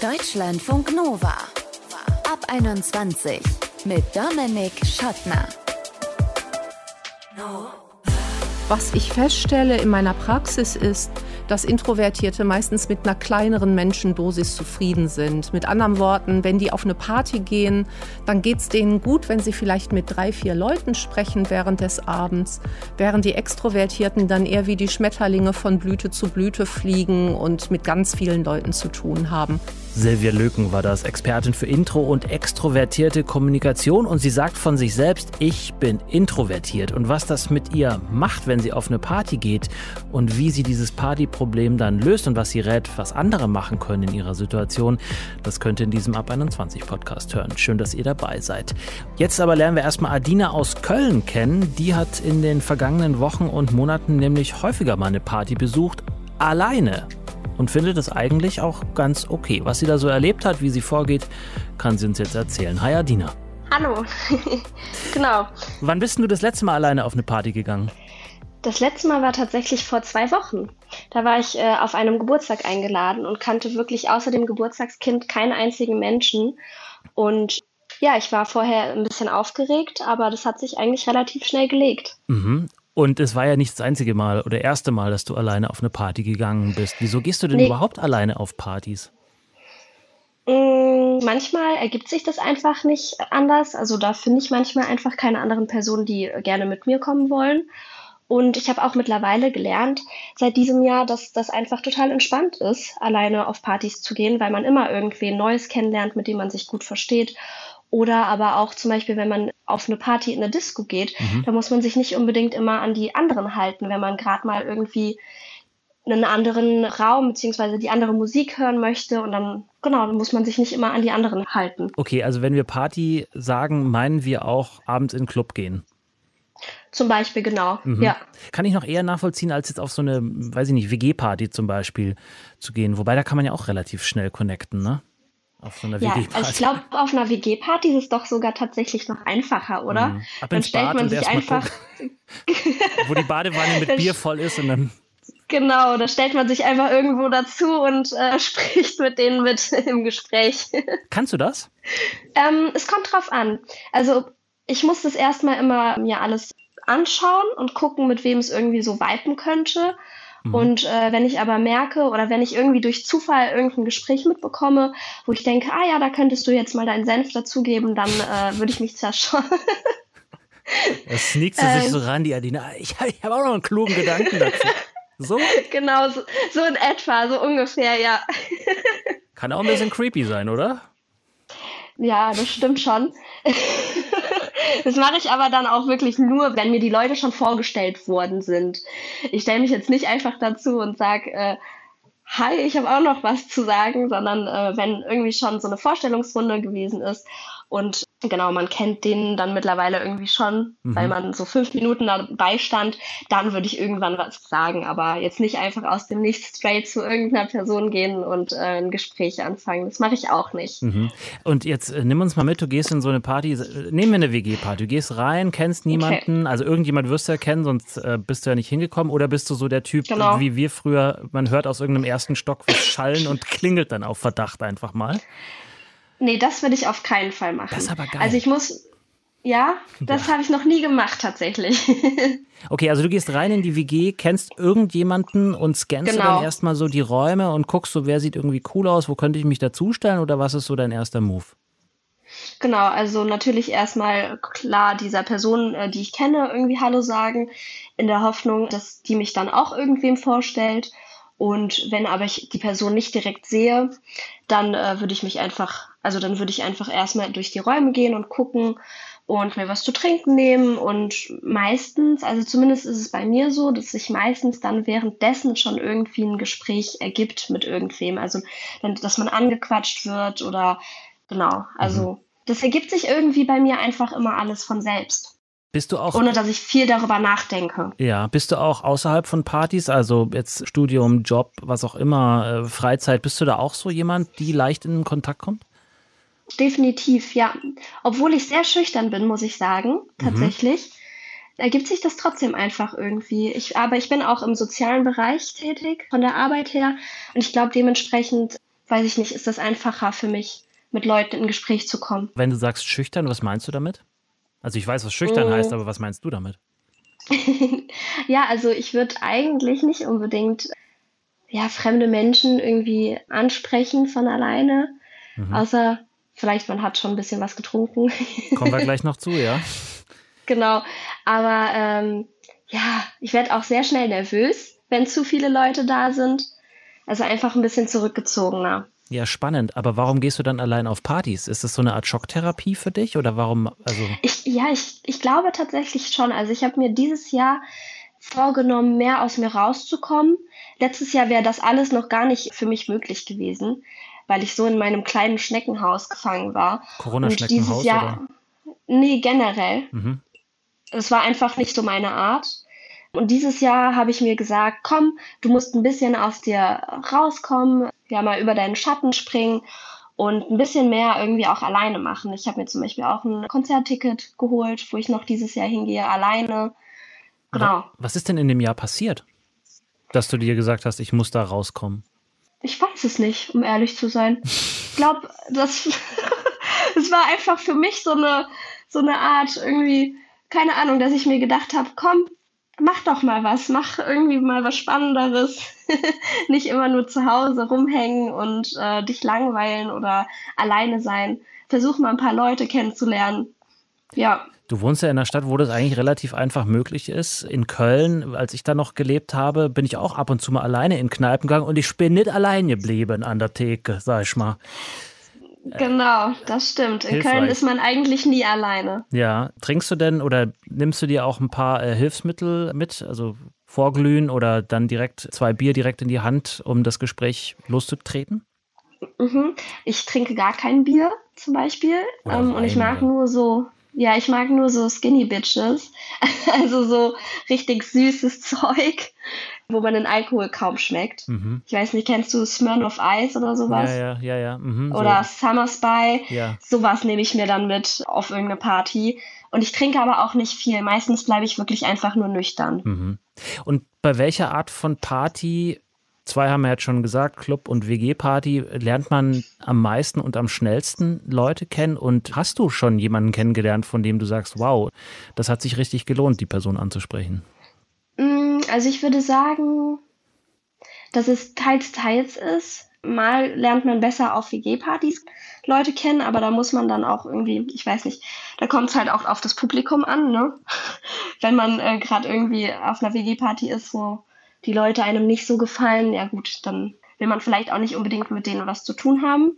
Deutschlandfunk Nova. Ab 21 mit Dominik Schottner. Was ich feststelle in meiner Praxis ist, dass Introvertierte meistens mit einer kleineren Menschendosis zufrieden sind. Mit anderen Worten, wenn die auf eine Party gehen, dann geht es denen gut, wenn sie vielleicht mit drei, vier Leuten sprechen während des Abends, während die Extrovertierten dann eher wie die Schmetterlinge von Blüte zu Blüte fliegen und mit ganz vielen Leuten zu tun haben. Silvia Löken war das, Expertin für Intro und extrovertierte Kommunikation und sie sagt von sich selbst, ich bin introvertiert und was das mit ihr macht, wenn sie auf eine Party geht und wie sie dieses Partyproblem dann löst und was sie rät, was andere machen können in ihrer Situation, das könnt ihr in diesem Ab 21 Podcast hören. Schön, dass ihr dabei seid. Jetzt aber lernen wir erstmal Adina aus Köln kennen. Die hat in den vergangenen Wochen und Monaten nämlich häufiger mal eine Party besucht, alleine und findet es eigentlich auch ganz okay. Was sie da so erlebt hat, wie sie vorgeht, kann sie uns jetzt erzählen. Hi Adina. Hallo. genau. Wann bist du das letzte Mal alleine auf eine Party gegangen? Das letzte Mal war tatsächlich vor zwei Wochen. Da war ich äh, auf einem Geburtstag eingeladen und kannte wirklich außer dem Geburtstagskind keinen einzigen Menschen. Und ja, ich war vorher ein bisschen aufgeregt, aber das hat sich eigentlich relativ schnell gelegt. Mhm. Und es war ja nicht das einzige Mal oder erste Mal, dass du alleine auf eine Party gegangen bist. Wieso gehst du denn nee. überhaupt alleine auf Partys? Mm, manchmal ergibt sich das einfach nicht anders. Also da finde ich manchmal einfach keine anderen Personen, die gerne mit mir kommen wollen. Und ich habe auch mittlerweile gelernt, seit diesem Jahr, dass das einfach total entspannt ist, alleine auf Partys zu gehen, weil man immer irgendwen Neues kennenlernt, mit dem man sich gut versteht oder aber auch zum Beispiel, wenn man auf eine Party in eine Disco geht, mhm. da muss man sich nicht unbedingt immer an die anderen halten, wenn man gerade mal irgendwie einen anderen Raum bzw. die andere Musik hören möchte und dann, genau, dann muss man sich nicht immer an die anderen halten. Okay, also wenn wir Party sagen, meinen wir auch abends in den Club gehen. Zum Beispiel, genau. Mhm. Ja. Kann ich noch eher nachvollziehen, als jetzt auf so eine, weiß ich nicht, WG-Party zum Beispiel zu gehen. Wobei da kann man ja auch relativ schnell connecten, ne? Auf so einer ja, WG-Party. Also ich glaube, auf einer WG-Party ist es doch sogar tatsächlich noch einfacher, oder? Mhm. Ab dann stellt man sich einfach. Wo die Badewanne mit Bier voll ist und dann. Genau, da stellt man sich einfach irgendwo dazu und äh, spricht mit denen mit im Gespräch. Kannst du das? ähm, es kommt drauf an. Also ich muss das erstmal immer mir alles anschauen und gucken, mit wem es irgendwie so viben könnte. Mhm. Und äh, wenn ich aber merke oder wenn ich irgendwie durch Zufall irgendein Gespräch mitbekomme, wo ich denke, ah ja, da könntest du jetzt mal deinen Senf dazugeben, dann äh, würde ich mich zerschauen. Da sneakt sie sich so ran, die Adina. Ich, ich habe auch noch einen klugen Gedanken dazu. So? Genau, so, so in etwa, so ungefähr, ja. Kann auch ein bisschen creepy sein, oder? Ja, das stimmt schon. Das mache ich aber dann auch wirklich nur, wenn mir die Leute schon vorgestellt worden sind. Ich stelle mich jetzt nicht einfach dazu und sage, äh, hi, ich habe auch noch was zu sagen, sondern äh, wenn irgendwie schon so eine Vorstellungsrunde gewesen ist und genau, man kennt den dann mittlerweile irgendwie schon, mhm. weil man so fünf Minuten dabei stand, dann würde ich irgendwann was sagen, aber jetzt nicht einfach aus dem Nichts straight zu irgendeiner Person gehen und äh, ein Gespräch anfangen. Das mache ich auch nicht. Mhm. Und jetzt äh, nimm uns mal mit, du gehst in so eine Party, äh, nehmen wir eine WG-Party, du gehst rein, kennst niemanden, okay. also irgendjemand wirst du ja kennen, sonst äh, bist du ja nicht hingekommen oder bist du so der Typ, genau. wie wir früher, man hört aus irgendeinem ersten Stock was schallen und klingelt dann auf Verdacht einfach mal? Nee, das würde ich auf keinen Fall machen. Das ist aber geil. Also ich muss, ja, das ja. habe ich noch nie gemacht tatsächlich. okay, also du gehst rein in die WG, kennst irgendjemanden und scannst genau. dann erstmal so die Räume und guckst so, wer sieht irgendwie cool aus, wo könnte ich mich dazustellen oder was ist so dein erster Move? Genau, also natürlich erstmal klar dieser Person, äh, die ich kenne, irgendwie Hallo sagen, in der Hoffnung, dass die mich dann auch irgendwem vorstellt. Und wenn aber ich die Person nicht direkt sehe, dann äh, würde ich mich einfach, also dann würde ich einfach erstmal durch die Räume gehen und gucken und mir was zu trinken nehmen. Und meistens, also zumindest ist es bei mir so, dass sich meistens dann währenddessen schon irgendwie ein Gespräch ergibt mit irgendwem. Also, dass man angequatscht wird oder genau. Also, mhm. das ergibt sich irgendwie bei mir einfach immer alles von selbst. Bist du auch. Ohne dass ich viel darüber nachdenke. Ja, bist du auch außerhalb von Partys, also jetzt Studium, Job, was auch immer, äh, Freizeit, bist du da auch so jemand, die leicht in Kontakt kommt? Definitiv, ja. Obwohl ich sehr schüchtern bin, muss ich sagen, mhm. tatsächlich. Mhm. Ergibt sich das trotzdem einfach irgendwie. Ich, aber ich bin auch im sozialen Bereich tätig, von der Arbeit her. Und ich glaube, dementsprechend weiß ich nicht, ist das einfacher für mich, mit Leuten in Gespräch zu kommen. Wenn du sagst schüchtern, was meinst du damit? Also ich weiß, was schüchtern mm. heißt, aber was meinst du damit? ja, also ich würde eigentlich nicht unbedingt ja, fremde Menschen irgendwie ansprechen von alleine, mhm. außer vielleicht man hat schon ein bisschen was getrunken. Kommen wir gleich noch zu, ja. Genau, aber ähm, ja, ich werde auch sehr schnell nervös, wenn zu viele Leute da sind. Also einfach ein bisschen zurückgezogener. Ja, spannend. Aber warum gehst du dann allein auf Partys? Ist das so eine Art Schocktherapie für dich oder warum? Also ich, ja, ich, ich glaube tatsächlich schon. Also ich habe mir dieses Jahr vorgenommen, mehr aus mir rauszukommen. Letztes Jahr wäre das alles noch gar nicht für mich möglich gewesen, weil ich so in meinem kleinen Schneckenhaus gefangen war. Corona-Schneckenhaus? Jahr, oder? Nee, generell. Mhm. Es war einfach nicht so meine Art. Und dieses Jahr habe ich mir gesagt, komm, du musst ein bisschen aus dir rauskommen, ja mal über deinen Schatten springen und ein bisschen mehr irgendwie auch alleine machen. Ich habe mir zum Beispiel auch ein Konzertticket geholt, wo ich noch dieses Jahr hingehe, alleine. Genau. Was ist denn in dem Jahr passiert, dass du dir gesagt hast, ich muss da rauskommen? Ich weiß es nicht, um ehrlich zu sein. Ich glaube, das, das war einfach für mich so eine, so eine Art irgendwie, keine Ahnung, dass ich mir gedacht habe, komm, mach doch mal was, mach irgendwie mal was Spannenderes. Nicht immer nur zu Hause rumhängen und äh, dich langweilen oder alleine sein. Versuch mal ein paar Leute kennenzulernen. Ja. Du wohnst ja in einer Stadt, wo das eigentlich relativ einfach möglich ist. In Köln, als ich da noch gelebt habe, bin ich auch ab und zu mal alleine in Kneipen gegangen und ich bin nicht allein geblieben an der Theke, sag ich mal. Genau, das stimmt. In Hilfreich. Köln ist man eigentlich nie alleine. Ja, trinkst du denn oder nimmst du dir auch ein paar äh, Hilfsmittel mit, also vorglühen oder dann direkt zwei Bier direkt in die Hand, um das Gespräch loszutreten? Mhm. Ich trinke gar kein Bier zum Beispiel ähm, und ich mag nur so, ja, ich mag nur so Skinny Bitches, also so richtig süßes Zeug wo man den Alkohol kaum schmeckt. Mhm. Ich weiß nicht, kennst du Smirnoff Ice oder sowas? Ja, ja, ja, ja. Mhm, oder so. Summer Spy. Ja. Sowas nehme ich mir dann mit auf irgendeine Party. Und ich trinke aber auch nicht viel. Meistens bleibe ich wirklich einfach nur nüchtern. Mhm. Und bei welcher Art von Party, zwei haben wir jetzt schon gesagt, Club und WG-Party, lernt man am meisten und am schnellsten Leute kennen? Und hast du schon jemanden kennengelernt, von dem du sagst, wow, das hat sich richtig gelohnt, die Person anzusprechen? Mm, also ich würde sagen, dass es teils, teils ist. Mal lernt man besser auf WG-Partys Leute kennen, aber da muss man dann auch irgendwie, ich weiß nicht, da kommt es halt auch auf das Publikum an, ne? Wenn man äh, gerade irgendwie auf einer WG-Party ist, wo die Leute einem nicht so gefallen, ja gut, dann will man vielleicht auch nicht unbedingt mit denen was zu tun haben.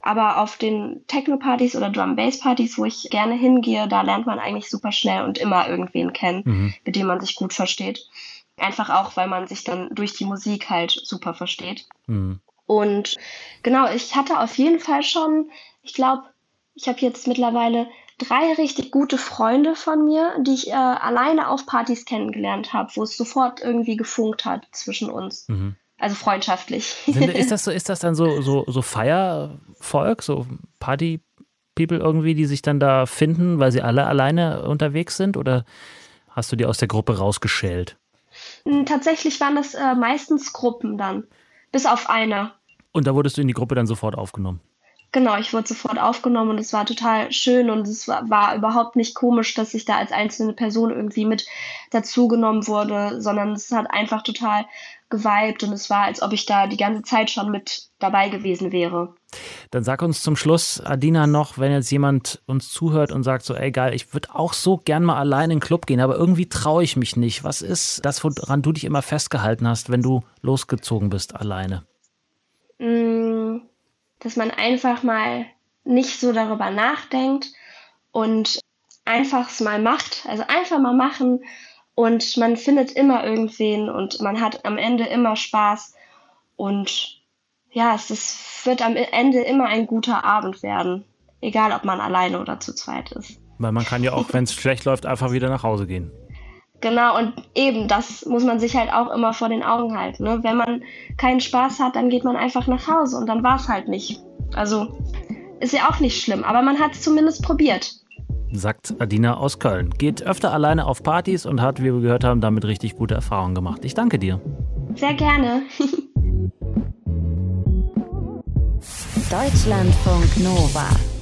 Aber auf den Techno-Partys oder Drum-Bass-Partys, wo ich gerne hingehe, da lernt man eigentlich super schnell und immer irgendwen kennen, mhm. mit dem man sich gut versteht. Einfach auch, weil man sich dann durch die Musik halt super versteht. Mhm. Und genau, ich hatte auf jeden Fall schon, ich glaube, ich habe jetzt mittlerweile drei richtig gute Freunde von mir, die ich äh, alleine auf Partys kennengelernt habe, wo es sofort irgendwie gefunkt hat zwischen uns. Mhm. Also freundschaftlich. Sind, ist, das so, ist das dann so, so, so Feiervolk, so Party-People irgendwie, die sich dann da finden, weil sie alle alleine unterwegs sind? Oder hast du die aus der Gruppe rausgeschält? Hm, tatsächlich waren das äh, meistens Gruppen dann, bis auf eine. Und da wurdest du in die Gruppe dann sofort aufgenommen? Genau, ich wurde sofort aufgenommen und es war total schön und es war, war, überhaupt nicht komisch, dass ich da als einzelne Person irgendwie mit dazugenommen wurde, sondern es hat einfach total geweibt und es war, als ob ich da die ganze Zeit schon mit dabei gewesen wäre. Dann sag uns zum Schluss, Adina, noch, wenn jetzt jemand uns zuhört und sagt so, ey geil, ich würde auch so gern mal allein in den Club gehen, aber irgendwie traue ich mich nicht. Was ist das, woran du dich immer festgehalten hast, wenn du losgezogen bist alleine? Mm, dass man einfach mal nicht so darüber nachdenkt und einfach es mal macht. Also einfach mal machen und man findet immer irgendwen und man hat am Ende immer Spaß. Und ja, es ist, wird am Ende immer ein guter Abend werden. Egal, ob man alleine oder zu zweit ist. Weil man kann ja auch, wenn es schlecht läuft, einfach wieder nach Hause gehen. Genau, und eben, das muss man sich halt auch immer vor den Augen halten. Ne? Wenn man keinen Spaß hat, dann geht man einfach nach Hause und dann war es halt nicht. Also ist ja auch nicht schlimm, aber man hat es zumindest probiert sagt Adina aus Köln. Geht öfter alleine auf Partys und hat, wie wir gehört haben, damit richtig gute Erfahrungen gemacht. Ich danke dir. Sehr gerne. Deutschlandfunk Nova.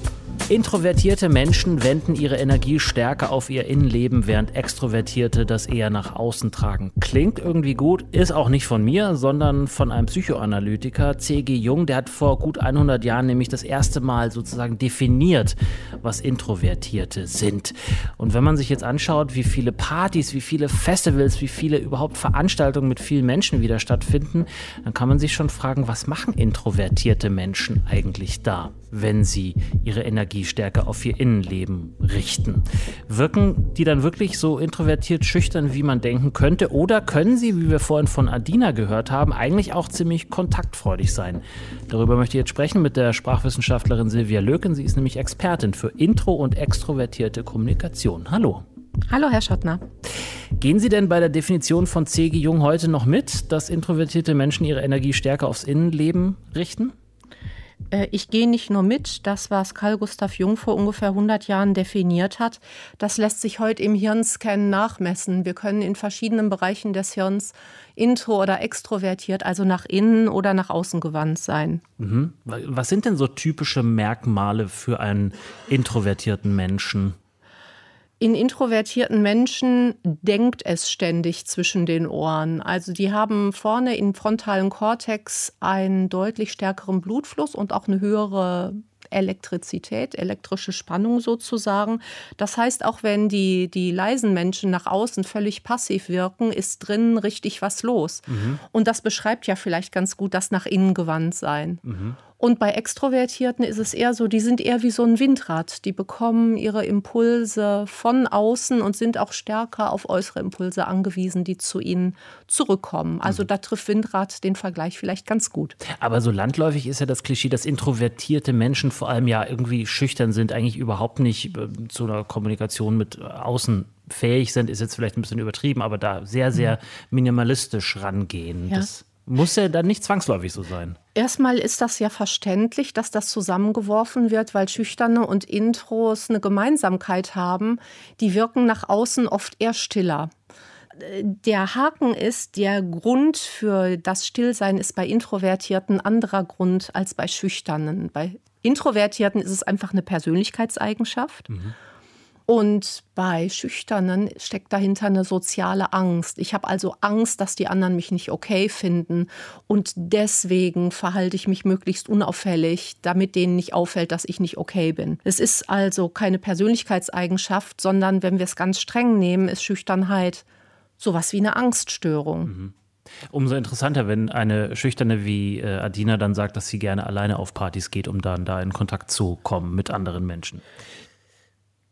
Introvertierte Menschen wenden ihre Energie stärker auf ihr Innenleben, während Extrovertierte das eher nach außen tragen. Klingt irgendwie gut, ist auch nicht von mir, sondern von einem Psychoanalytiker, C.G. Jung. Der hat vor gut 100 Jahren nämlich das erste Mal sozusagen definiert, was Introvertierte sind. Und wenn man sich jetzt anschaut, wie viele Partys, wie viele Festivals, wie viele überhaupt Veranstaltungen mit vielen Menschen wieder stattfinden, dann kann man sich schon fragen, was machen introvertierte Menschen eigentlich da, wenn sie ihre Energie stärker auf ihr Innenleben richten. Wirken die dann wirklich so introvertiert schüchtern, wie man denken könnte? Oder können sie, wie wir vorhin von Adina gehört haben, eigentlich auch ziemlich kontaktfreudig sein? Darüber möchte ich jetzt sprechen mit der Sprachwissenschaftlerin Silvia Löken. Sie ist nämlich Expertin für intro- und extrovertierte Kommunikation. Hallo. Hallo, Herr Schottner. Gehen Sie denn bei der Definition von C.G. Jung heute noch mit, dass introvertierte Menschen ihre Energie stärker aufs Innenleben richten? Äh, ich gehe nicht nur mit, das, was Carl Gustav Jung vor ungefähr 100 Jahren definiert hat, das lässt sich heute im Hirnscan nachmessen. Wir können in verschiedenen Bereichen des Hirns intro- oder extrovertiert, also nach innen oder nach außen gewandt sein. Mhm. Was sind denn so typische Merkmale für einen introvertierten Menschen? In introvertierten Menschen denkt es ständig zwischen den Ohren. Also die haben vorne im frontalen Kortex einen deutlich stärkeren Blutfluss und auch eine höhere Elektrizität, elektrische Spannung sozusagen. Das heißt, auch wenn die, die leisen Menschen nach außen völlig passiv wirken, ist drinnen richtig was los. Mhm. Und das beschreibt ja vielleicht ganz gut das nach innen gewandt sein. Mhm. Und bei Extrovertierten ist es eher so, die sind eher wie so ein Windrad. Die bekommen ihre Impulse von außen und sind auch stärker auf äußere Impulse angewiesen, die zu ihnen zurückkommen. Also mhm. da trifft Windrad den Vergleich vielleicht ganz gut. Aber so landläufig ist ja das Klischee, dass introvertierte Menschen vor allem ja irgendwie schüchtern sind, eigentlich überhaupt nicht äh, zu einer Kommunikation mit außen fähig sind, ist jetzt vielleicht ein bisschen übertrieben, aber da sehr, sehr mhm. minimalistisch rangehen. Ja. Das muss ja dann nicht zwangsläufig so sein. Erstmal ist das ja verständlich, dass das zusammengeworfen wird, weil Schüchterne und Intros eine Gemeinsamkeit haben. Die wirken nach außen oft eher stiller. Der Haken ist, der Grund für das Stillsein ist bei Introvertierten anderer Grund als bei Schüchternen. Bei Introvertierten ist es einfach eine Persönlichkeitseigenschaft. Mhm. Und bei Schüchternen steckt dahinter eine soziale Angst. Ich habe also Angst, dass die anderen mich nicht okay finden. Und deswegen verhalte ich mich möglichst unauffällig, damit denen nicht auffällt, dass ich nicht okay bin. Es ist also keine Persönlichkeitseigenschaft, sondern wenn wir es ganz streng nehmen, ist Schüchternheit sowas wie eine Angststörung. Mhm. Umso interessanter, wenn eine Schüchterne wie äh, Adina dann sagt, dass sie gerne alleine auf Partys geht, um dann da in Kontakt zu kommen mit anderen Menschen.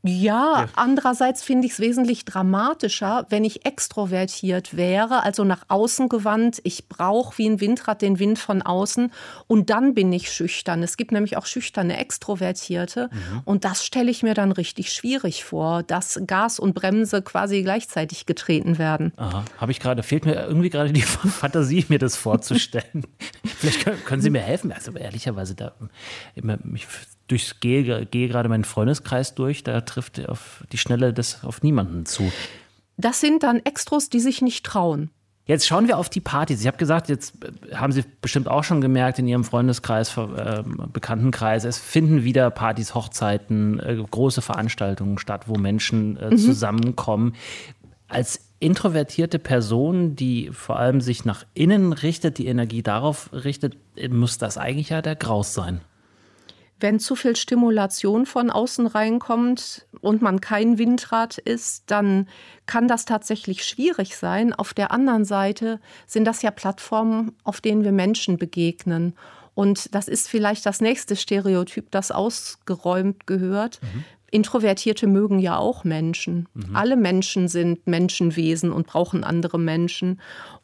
Ja, andererseits finde ich es wesentlich dramatischer, wenn ich extrovertiert wäre, also nach außen gewandt. Ich brauche wie ein Windrad den Wind von außen und dann bin ich schüchtern. Es gibt nämlich auch schüchterne Extrovertierte mhm. und das stelle ich mir dann richtig schwierig vor, dass Gas und Bremse quasi gleichzeitig getreten werden. Aha, habe ich gerade, fehlt mir irgendwie gerade die Fantasie, mir das vorzustellen. Vielleicht können, können, Sie mir helfen. Also ehrlicherweise, da, mich durchs gehe, gerade meinen Freundeskreis durch, da trifft auf die Schnelle das auf niemanden zu. Das sind dann Extros, die sich nicht trauen. Jetzt schauen wir auf die Partys. Ich habe gesagt, jetzt äh, haben Sie bestimmt auch schon gemerkt in Ihrem Freundeskreis, äh, Bekanntenkreis, es finden wieder Partys, Hochzeiten, äh, große Veranstaltungen statt, wo Menschen äh, mhm. zusammenkommen. Als introvertierte Person, die vor allem sich nach innen richtet, die Energie darauf richtet, muss das eigentlich ja der Graus sein wenn zu viel Stimulation von außen reinkommt und man kein Windrad ist, dann kann das tatsächlich schwierig sein. Auf der anderen Seite sind das ja Plattformen, auf denen wir Menschen begegnen. Und das ist vielleicht das nächste Stereotyp, das ausgeräumt gehört. Mhm. Introvertierte mögen ja auch Menschen. Mhm. Alle Menschen sind Menschenwesen und brauchen andere Menschen.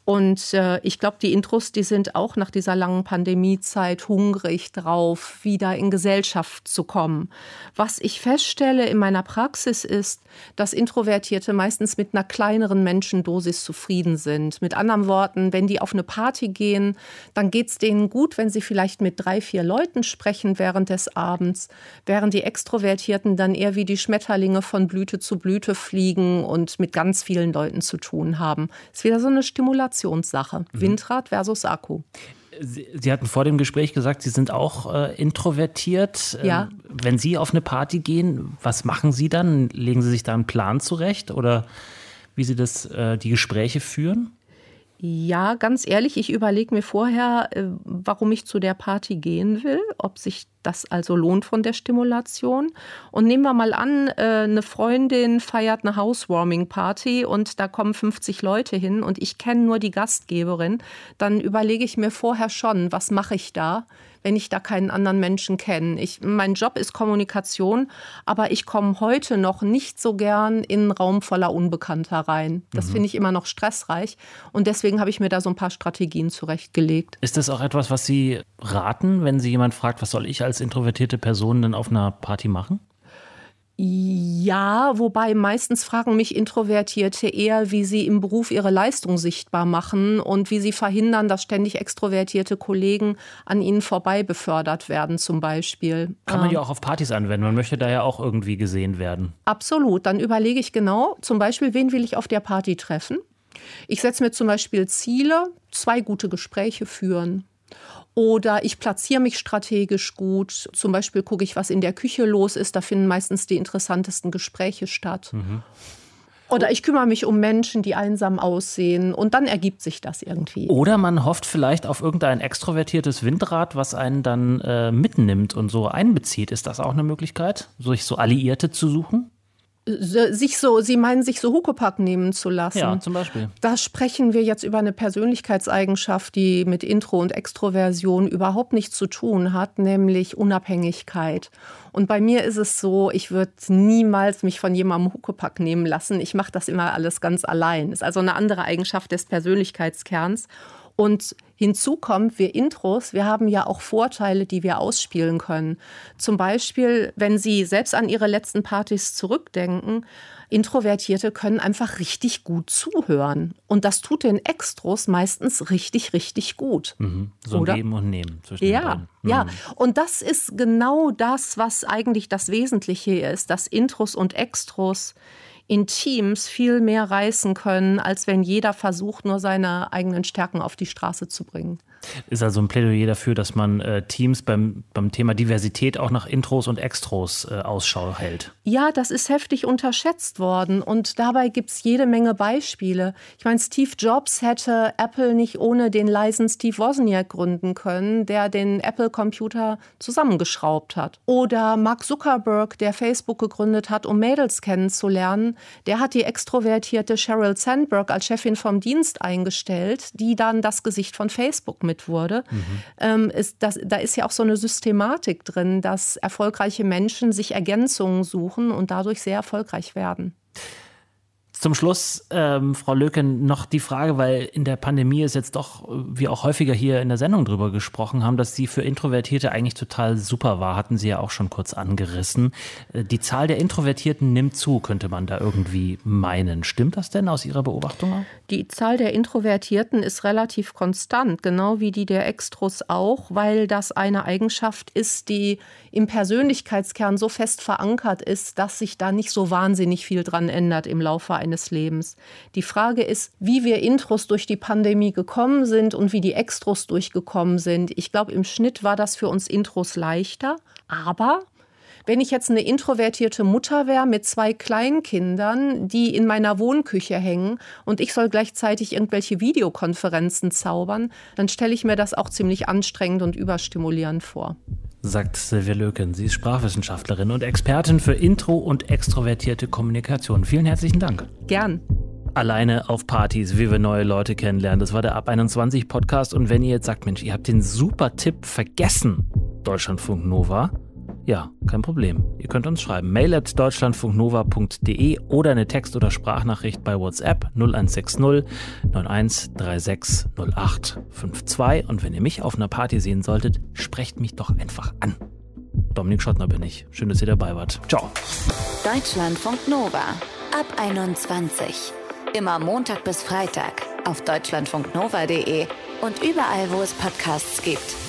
Und äh, ich glaube, die Intros, die sind auch nach dieser langen Pandemiezeit hungrig drauf, wieder in Gesellschaft zu kommen. Was ich feststelle in meiner Praxis ist, dass Introvertierte meistens mit einer kleineren Menschendosis zufrieden sind. Mit anderen Worten, wenn die auf eine Party gehen, dann geht es denen gut, wenn sie vielleicht mit drei, vier Leuten sprechen während des Abends, während die Extrovertierten dann eher wie die Schmetterlinge von Blüte zu Blüte fliegen und mit ganz vielen Leuten zu tun haben. Es ist wieder so eine Stimulationssache. Mhm. Windrad versus Akku. Sie, Sie, hatten vor dem Gespräch gesagt, Sie sind auch äh, introvertiert. Ja. Ähm, wenn Sie auf eine Party gehen, was machen Sie dann? Legen Sie sich da einen Plan zurecht oder wie Sie das, äh, die Gespräche führen? Ja, ganz ehrlich, ich überlege mir vorher, äh, warum ich zu der Party gehen will, ob sich das also lohnt von der Stimulation. Und nehmen wir mal an, äh, eine Freundin feiert eine Housewarming-Party und da kommen 50 Leute hin und ich kenne nur die Gastgeberin, dann überlege ich mir vorher schon, was mache ich da? Wenn ich da keinen anderen Menschen kenne. Ich, mein Job ist Kommunikation, aber ich komme heute noch nicht so gern in einen Raum voller Unbekannter rein. Das mhm. finde ich immer noch stressreich und deswegen habe ich mir da so ein paar Strategien zurechtgelegt. Ist das auch etwas, was Sie raten, wenn Sie jemand fragt, was soll ich als introvertierte Person denn auf einer Party machen? Ja, wobei meistens fragen mich Introvertierte eher, wie sie im Beruf ihre Leistung sichtbar machen und wie sie verhindern, dass ständig extrovertierte Kollegen an ihnen vorbei befördert werden, zum Beispiel. Kann man ja auch auf Partys anwenden. Man möchte da ja auch irgendwie gesehen werden. Absolut. Dann überlege ich genau, zum Beispiel, wen will ich auf der Party treffen? Ich setze mir zum Beispiel Ziele, zwei gute Gespräche führen. Oder ich platziere mich strategisch gut. Zum Beispiel gucke ich, was in der Küche los ist. Da finden meistens die interessantesten Gespräche statt. Mhm. Oder ich kümmere mich um Menschen, die einsam aussehen und dann ergibt sich das irgendwie. Oder man hofft vielleicht auf irgendein extrovertiertes Windrad, was einen dann äh, mitnimmt und so einbezieht. Ist das auch eine Möglichkeit, sich so Alliierte zu suchen? Sich so, Sie meinen, sich so Huckepack nehmen zu lassen. Ja, zum Beispiel. Da sprechen wir jetzt über eine Persönlichkeitseigenschaft, die mit Intro und Extroversion überhaupt nichts zu tun hat, nämlich Unabhängigkeit. Und bei mir ist es so, ich würde niemals mich von jemandem Huckepack nehmen lassen. Ich mache das immer alles ganz allein. Ist also eine andere Eigenschaft des Persönlichkeitskerns. Und hinzu kommt, wir Intros, wir haben ja auch Vorteile, die wir ausspielen können. Zum Beispiel, wenn Sie selbst an Ihre letzten Partys zurückdenken, Introvertierte können einfach richtig gut zuhören. Und das tut den Extros meistens richtig, richtig gut. Mhm. So Oder? Geben und Nehmen zwischen ja, den mhm. Ja, und das ist genau das, was eigentlich das Wesentliche ist, dass Intros und Extros in Teams viel mehr reißen können, als wenn jeder versucht, nur seine eigenen Stärken auf die Straße zu bringen. Ist also ein Plädoyer dafür, dass man äh, Teams beim, beim Thema Diversität auch nach Intros und Extros äh, Ausschau hält. Ja, das ist heftig unterschätzt worden und dabei gibt es jede Menge Beispiele. Ich meine, Steve Jobs hätte Apple nicht ohne den leisen Steve Wozniak gründen können, der den Apple-Computer zusammengeschraubt hat. Oder Mark Zuckerberg, der Facebook gegründet hat, um Mädels kennenzulernen, der hat die extrovertierte Sheryl Sandberg als Chefin vom Dienst eingestellt, die dann das Gesicht von Facebook mit wurde. Mhm. Ähm, ist das, da ist ja auch so eine Systematik drin, dass erfolgreiche Menschen sich Ergänzungen suchen und dadurch sehr erfolgreich werden. Zum Schluss, ähm, Frau Löken, noch die Frage, weil in der Pandemie ist jetzt doch, wir auch häufiger hier in der Sendung drüber gesprochen haben, dass sie für Introvertierte eigentlich total super war, hatten Sie ja auch schon kurz angerissen. Äh, die Zahl der Introvertierten nimmt zu, könnte man da irgendwie meinen. Stimmt das denn aus Ihrer Beobachtung? Die Zahl der Introvertierten ist relativ konstant, genau wie die der Extros auch, weil das eine Eigenschaft ist, die im Persönlichkeitskern so fest verankert ist, dass sich da nicht so wahnsinnig viel dran ändert im Laufe eines eines Lebens. Die Frage ist, wie wir Intros durch die Pandemie gekommen sind und wie die Extros durchgekommen sind. Ich glaube, im Schnitt war das für uns Intros leichter, aber wenn ich jetzt eine introvertierte Mutter wäre mit zwei Kleinkindern, die in meiner Wohnküche hängen und ich soll gleichzeitig irgendwelche Videokonferenzen zaubern, dann stelle ich mir das auch ziemlich anstrengend und überstimulierend vor sagt Silvia Löken. Sie ist Sprachwissenschaftlerin und Expertin für Intro- und extrovertierte Kommunikation. Vielen herzlichen Dank. Gern. Alleine auf Partys, wie wir neue Leute kennenlernen. Das war der Ab 21 Podcast. Und wenn ihr jetzt sagt, Mensch, ihr habt den super Tipp vergessen, Deutschlandfunk Nova, ja, kein Problem. Ihr könnt uns schreiben. Mail at deutschlandfunknova.de oder eine Text- oder Sprachnachricht bei WhatsApp 0160 9136 0852. Und wenn ihr mich auf einer Party sehen solltet, sprecht mich doch einfach an. Dominik Schottner bin ich. Schön, dass ihr dabei wart. Ciao. Deutschlandfunk Nova ab 21. Immer Montag bis Freitag auf deutschlandfunknova.de und überall, wo es Podcasts gibt.